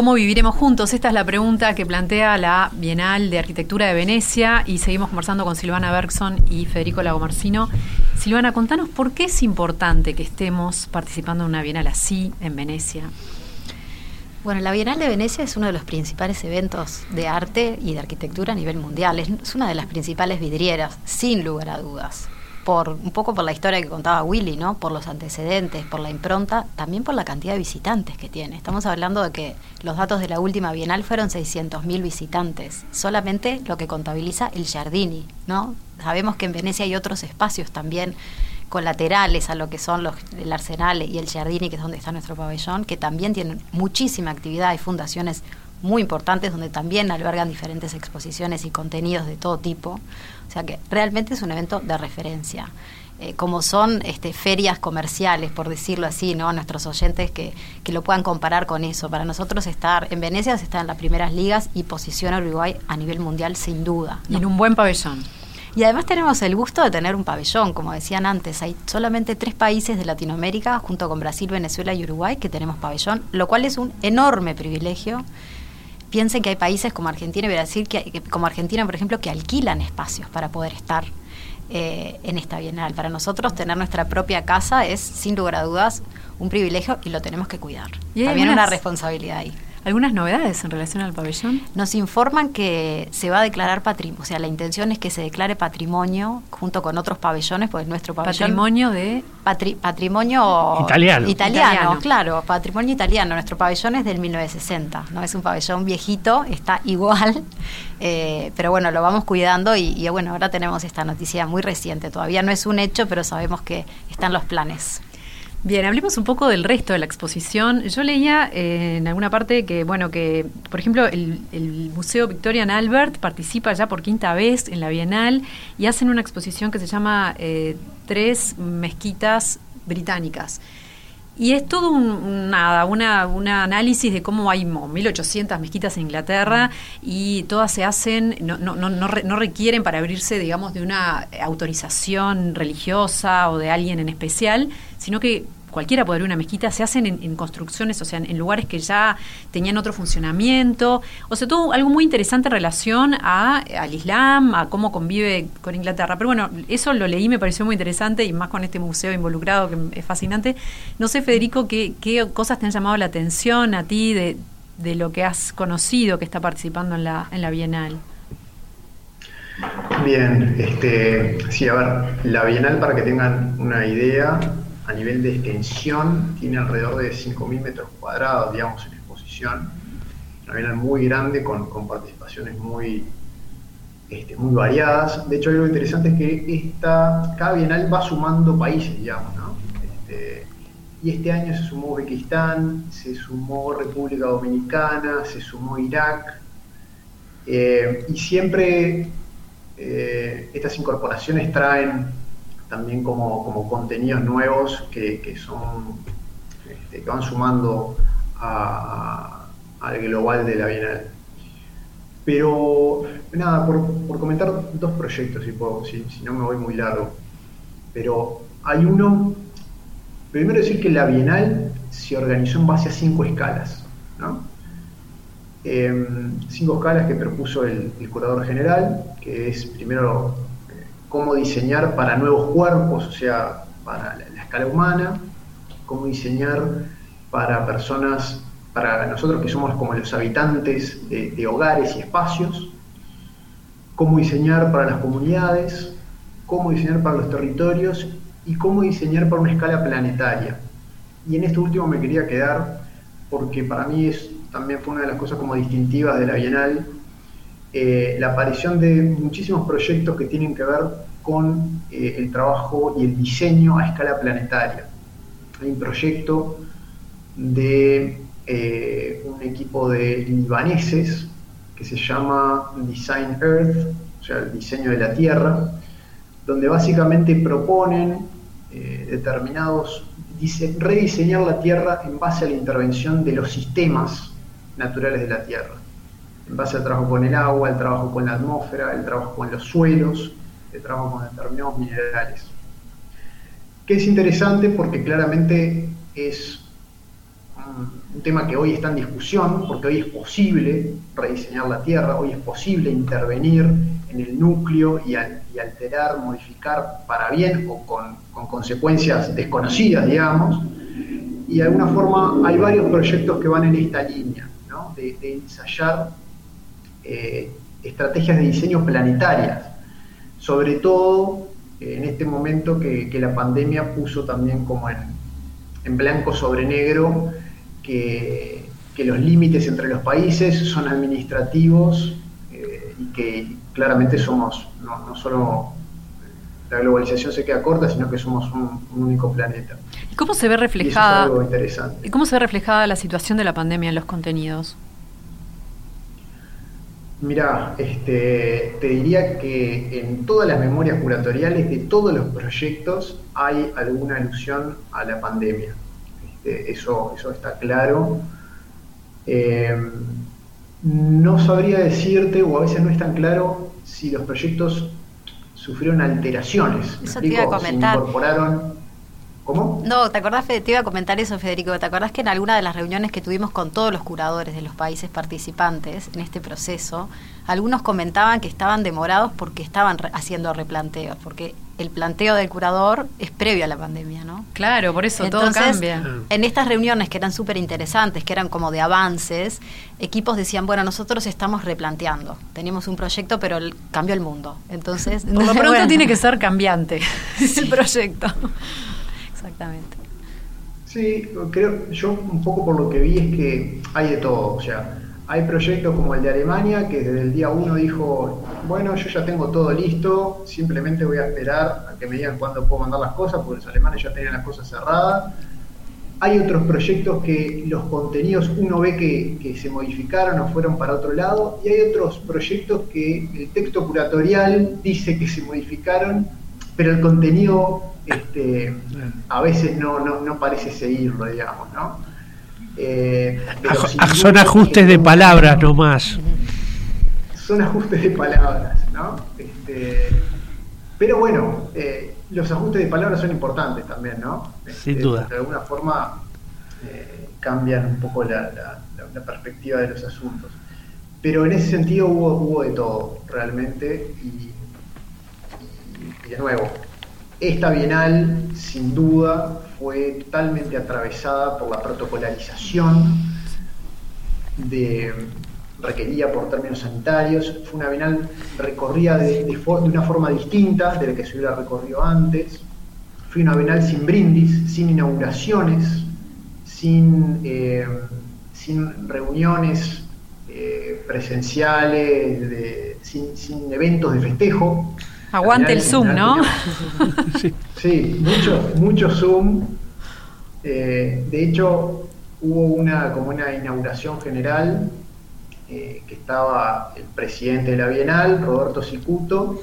¿Cómo viviremos juntos? Esta es la pregunta que plantea la Bienal de Arquitectura de Venecia y seguimos conversando con Silvana Bergson y Federico Lagomarcino. Silvana, contanos por qué es importante que estemos participando en una Bienal así en Venecia. Bueno, la Bienal de Venecia es uno de los principales eventos de arte y de arquitectura a nivel mundial. Es una de las principales vidrieras, sin lugar a dudas por un poco por la historia que contaba Willy, ¿no? Por los antecedentes, por la impronta, también por la cantidad de visitantes que tiene. Estamos hablando de que los datos de la última Bienal fueron 600.000 visitantes, solamente lo que contabiliza el Giardini, ¿no? Sabemos que en Venecia hay otros espacios también colaterales a lo que son los, el Arsenal y el Giardini, que es donde está nuestro pabellón, que también tienen muchísima actividad, hay fundaciones muy importantes donde también albergan diferentes exposiciones y contenidos de todo tipo. O sea que realmente es un evento de referencia. Eh, como son este, ferias comerciales, por decirlo así, ¿no? Nuestros oyentes que, que, lo puedan comparar con eso. Para nosotros estar en Venecia se está en las primeras ligas y posiciona a Uruguay a nivel mundial sin duda. Y en un buen pabellón. Y además tenemos el gusto de tener un pabellón, como decían antes, hay solamente tres países de Latinoamérica, junto con Brasil, Venezuela y Uruguay, que tenemos pabellón, lo cual es un enorme privilegio piensen que hay países como Argentina y Brasil, que, como Argentina, por ejemplo, que alquilan espacios para poder estar eh, en esta bienal. Para nosotros tener nuestra propia casa es, sin lugar a dudas, un privilegio y lo tenemos que cuidar. ¿Y También una responsabilidad ahí. ¿Algunas novedades en relación al pabellón? Nos informan que se va a declarar patrimonio, o sea, la intención es que se declare patrimonio junto con otros pabellones, pues nuestro pabellón... Patrimonio de... patrimonio... Italiano. italiano. claro, patrimonio italiano. Nuestro pabellón es del 1960, no es un pabellón viejito, está *laughs* igual, eh, pero bueno, lo vamos cuidando y, y bueno, ahora tenemos esta noticia muy reciente, todavía no es un hecho, pero sabemos que están los planes. Bien, hablemos un poco del resto de la exposición. Yo leía eh, en alguna parte que, bueno, que, por ejemplo, el, Museo Victorian Albert participa ya por quinta vez en la Bienal y hacen una exposición que se llama eh, Tres Mezquitas Británicas. Y es todo un, nada, una, análisis de cómo hay 1.800 mezquitas en Inglaterra y todas se hacen, no, no, no, no, requieren para abrirse, digamos, de una autorización religiosa o de alguien en especial, sino que cualquiera puede abrir una mezquita, se hacen en, construcciones, o sea, en, lugares que ya tenían otro funcionamiento, o sea, todo algo muy interesante en relación a, al Islam, a cómo convive con Inglaterra. Pero bueno, eso lo leí, me pareció muy interesante y más con este museo involucrado que es fascinante. No sé, Federico, qué, qué cosas te han llamado la atención a ti de, de lo que has conocido que está participando en la, en la Bienal. Bien, este, sí, a ver, la Bienal, para que tengan una idea, a nivel de extensión tiene alrededor de 5.000 metros cuadrados, digamos, en exposición. Una bienal muy grande con, participaciones muy, este, muy variadas. De hecho, algo interesante es que esta, cada bienal va sumando países, digamos, ¿no? Este, y este año se sumó Uzbekistán, se sumó República Dominicana, se sumó Irak. Eh, y siempre eh, estas incorporaciones traen también como, como contenidos nuevos que, son, este, que van sumando al global de la Bienal. Pero nada, por, comentar dos proyectos, si, si, no me voy muy largo. Pero hay uno, primero decir que la Bienal se organizó en base a cinco escalas. ¿no? Em, cinco escalas que propuso el, curador general, que es primero cómo diseñar para nuevos cuerpos, o sea, para la, escala humana, cómo diseñar para personas, para nosotros que somos como los habitantes de, hogares y espacios, cómo diseñar para las comunidades, cómo diseñar para los territorios y cómo diseñar para una escala planetaria. Y en esto último me quería quedar porque para mí es, también fue una de las cosas como distintivas de la Bienal, eh, la aparición de muchísimos proyectos que tienen que ver con eh, el trabajo y el diseño a escala planetaria. Hay un proyecto de eh, un equipo de libaneses que se llama Design Earth, o sea, el diseño de la Tierra, donde básicamente proponen determinados, rediseñar la Tierra en base a la intervención de los sistemas naturales de la Tierra en base al trabajo con el agua, el trabajo con la atmósfera, el trabajo con los suelos, el trabajo con determinados minerales. Que es interesante porque claramente es un tema que hoy está en discusión, porque hoy es posible rediseñar la Tierra, hoy es posible intervenir en el núcleo y, alterar, modificar para bien o con, consecuencias desconocidas, digamos. Y de alguna forma hay varios proyectos que van en esta línea, de, de ensayar eh, estrategias de diseño planetarias, sobre todo en este momento que, la pandemia puso también como en, blanco sobre negro que, los límites entre los países son administrativos eh, y que claramente somos no, solo la globalización se queda corta, sino que somos un, único planeta. ¿Y cómo se ve reflejada? ¿Y cómo se ve reflejada la situación de la pandemia en los contenidos? Mira, este, te diría que en todas las memorias curatoriales de todos los proyectos hay alguna alusión a la pandemia. Este, eso, eso está claro. Em, no sabría decirte, o a veces no es tan claro, si los proyectos sufrieron alteraciones. Eso te iba a comentar. incorporaron ¿Cómo? No, ¿te acordás, te iba a comentar eso, Federico? ¿Te acordás que en alguna de las reuniones que tuvimos con todos los curadores de los países participantes en este proceso, algunos comentaban que estaban demorados porque estaban haciendo replanteos, porque el planteo del curador es previo a la pandemia, ¿no? Claro, por eso todo cambia. En estas reuniones que eran súper interesantes, que eran como de avances, equipos decían, bueno, nosotros estamos replanteando. Tenemos un proyecto, pero cambió el mundo. Entonces, por lo *laughs* pronto tiene que ser cambiante *laughs* ese proyecto. Exactamente. Sí, creo, yo un poco por lo que vi es que hay de todo, o sea, hay proyectos como el de Alemania que desde el día uno dijo, bueno, yo ya tengo todo listo, simplemente voy a esperar a que me digan cuándo puedo mandar las cosas, porque los alemanes ya tenían las cosas cerradas. Hay otros proyectos que los contenidos uno ve que, que se modificaron o fueron para otro lado, y hay otros proyectos que el texto curatorial dice que se modificaron, pero el contenido este, a veces no, no, parece seguirlo, digamos, ¿no? Eh, son ajustes de palabras nomás. Son ajustes de palabras, ¿no? Este, pero bueno, eh, los ajustes de palabras son importantes también, ¿no? Sin este, duda. De alguna forma eh, cambian un poco la, perspectiva de los asuntos. Pero en ese sentido hubo, hubo de todo, realmente, y de nuevo, esta bienal, sin duda, fue totalmente atravesada por la protocolarización de, requerida por términos sanitarios. Fue una bienal recorrida de, una forma distinta de la que se hubiera recorrido antes. Fue una bienal sin brindis, sin inauguraciones, sin, eh, sin reuniones eh, presenciales, sin, sin eventos de festejo. Aguante el Zoom, ¿no? *laughs* sí, mucho, mucho Zoom. Eh, de hecho, hubo una como una inauguración general eh, que estaba el presidente de la Bienal, Roberto Sicuto,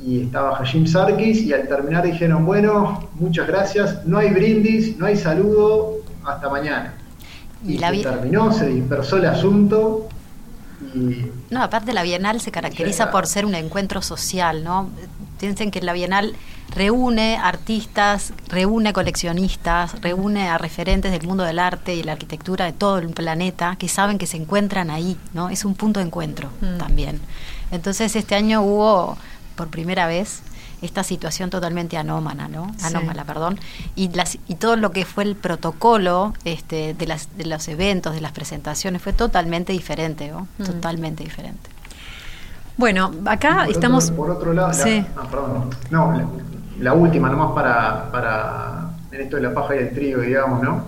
y estaba Hashim Sarkis, y al terminar dijeron, bueno, muchas gracias, no hay brindis, no hay saludo, hasta mañana. Y, y se terminó, se dispersó el asunto no, aparte la Bienal se caracteriza por ser un encuentro social, ¿no? Piensen que la Bienal reúne artistas, reúne coleccionistas, reúne a referentes del mundo del arte y la arquitectura de todo el planeta que saben que se encuentran ahí, ¿no? Es un punto de encuentro mm. también. Entonces este año hubo por primera vez esta situación totalmente anómala, ¿no? Anómala, perdón. Y, las, y todo lo que fue el protocolo este, de, las, de los eventos, de las presentaciones, fue totalmente diferente, ¿no? Mm. Totalmente diferente. Bueno, acá estamos... por otro lado, la, ah, perdón, no, la, última, nomás para, para, en esto de la paja y el trigo, digamos, ¿no?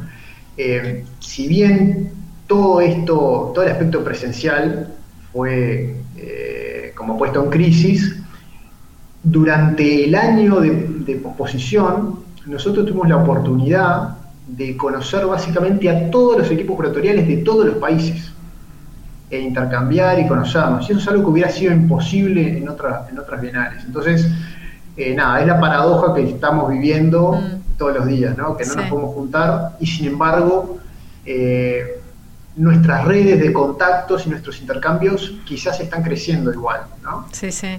Eh, si bien todo esto, todo el aspecto presencial fue eh, como puesto en crisis, durante el año de, de posposición, nosotros tuvimos la oportunidad de conocer básicamente a todos los equipos curatoriales de todos los países e intercambiar y conocernos. Y eso es algo que hubiera sido imposible en, otras en otras bienales. Entonces, eh, nada, es la paradoja que estamos viviendo mm. todos los días, ¿no? que no nos podemos juntar y sin embargo eh, nuestras redes de contactos y nuestros intercambios quizás están creciendo igual. ¿no? Sí, sí.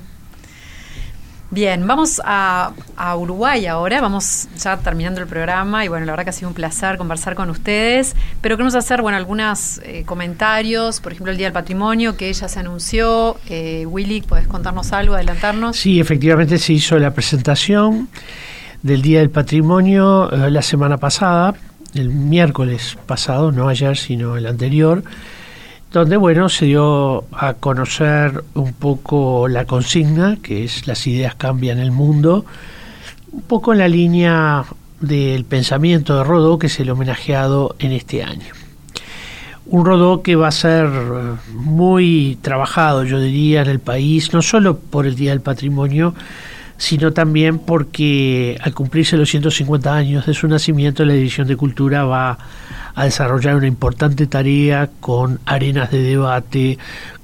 Bien, vamos a, Uruguay ahora, vamos ya terminando el programa y bueno, la verdad que ha sido un placer conversar con ustedes, pero queremos hacer, bueno, algunos eh, comentarios, por ejemplo, el Día del Patrimonio que ya se anunció. Eh, Willy, ¿podés contarnos algo, adelantarnos? Sí, efectivamente se hizo la presentación del Día del Patrimonio eh, la semana pasada, el miércoles pasado, no ayer, sino el anterior donde bueno se dio a conocer un poco la consigna que es las ideas cambian el mundo un poco en la línea del pensamiento de Rodó que se le homenajeado en este año. Un Rodó que va a ser muy trabajado yo diría en el país no solo por el Día del Patrimonio sino también porque al cumplirse los 150 años de su nacimiento la División de Cultura va a desarrollar una importante tarea con arenas de debate,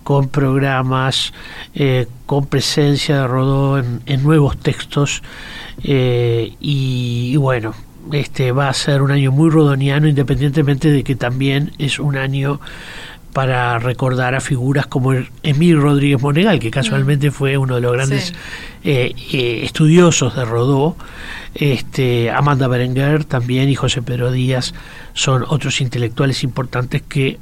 con programas, eh, con presencia de Rodó en, nuevos textos eh, y, bueno, este va a ser un año muy rodoniano independientemente de que también es un año para recordar a figuras como Emil Rodríguez Monegal, que casualmente fue uno de los grandes eh, eh, estudiosos de Rodó, este, Amanda Berenguer también y José Pedro Díaz son otros intelectuales importantes que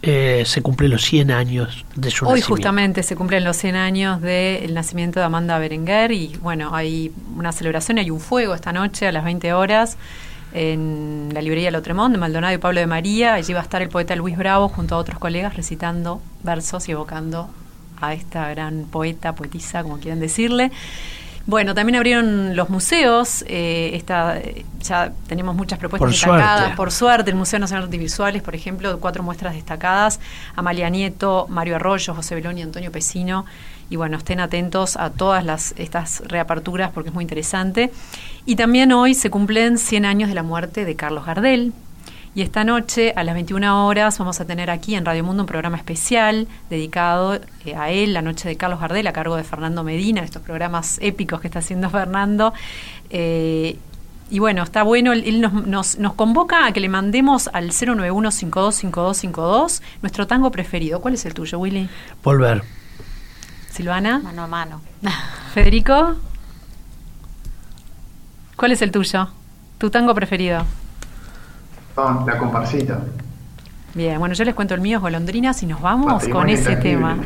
eh, se cumplen los 100 años de su Hoy nacimiento. justamente se cumplen los 100 años del nacimiento de Amanda Berenguer y bueno, hay una celebración, hay un fuego esta noche a las 20 horas en la librería Lotremont de Maldonado y Pablo de María. Allí va a estar el poeta Luis Bravo junto a otros colegas recitando versos y evocando a esta gran poeta, poetisa, como quieran decirle. Bueno, también abrieron los museos. Eh, esta, ya tenemos muchas propuestas Por destacadas. suerte. Por suerte, el Museo Nacional de Artes Visuales, por ejemplo, cuatro muestras destacadas. Amalia Nieto, Mario Arroyo, José Beloni, Antonio Pesino. Y bueno, estén atentos a todas las, estas reaperturas porque es muy interesante. Y también hoy se cumplen 100 años de la muerte de Carlos Gardel. Y esta noche, a las 21 horas, vamos a tener aquí en Radio Mundo un programa especial dedicado eh, a él, la noche de Carlos Gardel, a cargo de Fernando Medina, estos programas épicos que está haciendo *laughs* Fernando. Eh, y bueno, está bueno, él, nos, nos, nos convoca a que le mandemos al 091-525252 nuestro tango preferido. ¿Cuál es el tuyo, Willy? Volver. Silvana, Mano a mano. *laughs* Federico, ¿cuál es el tuyo? Tu tango preferido. No, la comparsita. Bien, bueno, yo les cuento el mío, golondrinas, y nos vamos con ese tema.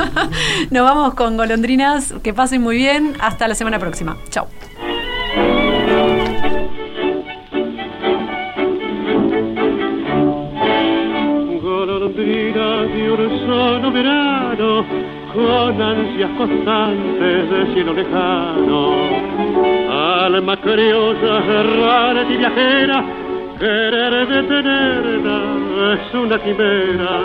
*laughs* nos vamos con golondrinas, que pasen muy bien, hasta la semana próxima. Chao. golondrina de un solo verano, con ansias constantes de cielo lejano. Alma criolla, errante y viajera, querer detenerla es una quimera.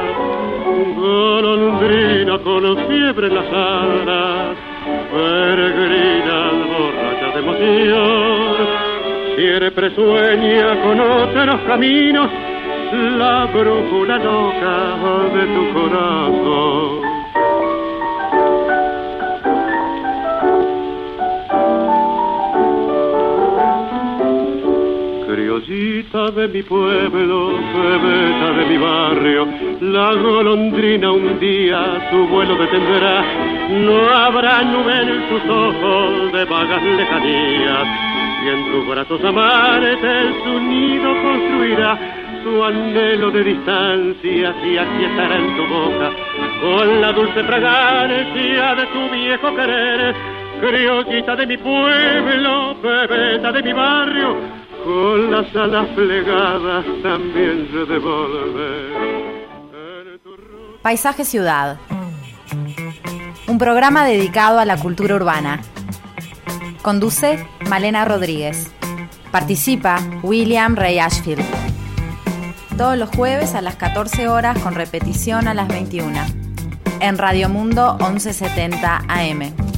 Golondrina con fiebre en las alas, peregrina borracha de emoción. Siempre sueña con otros caminos, la brújula loca de tu corazón. Criollita de mi pueblo, bebeta de mi barrio, la golondrina un día su vuelo detendrá. No habrá nube en sus ojos de vagas lejanías, y en tus brazos amantes su nido construirá su anhelo de distancia y aquí estará en tu boca con la dulce fragancia de tu viejo querer criollita de mi pueblo bebeta de mi barrio con las alas plegadas también se devolver Paisaje Ciudad. Un programa dedicado a la cultura urbana. Conduce Malena Rodríguez. Participa William Ray Ashfield. Todos los jueves a las 14 horas con repetición a las 21. En Radio Mundo 1170 AM.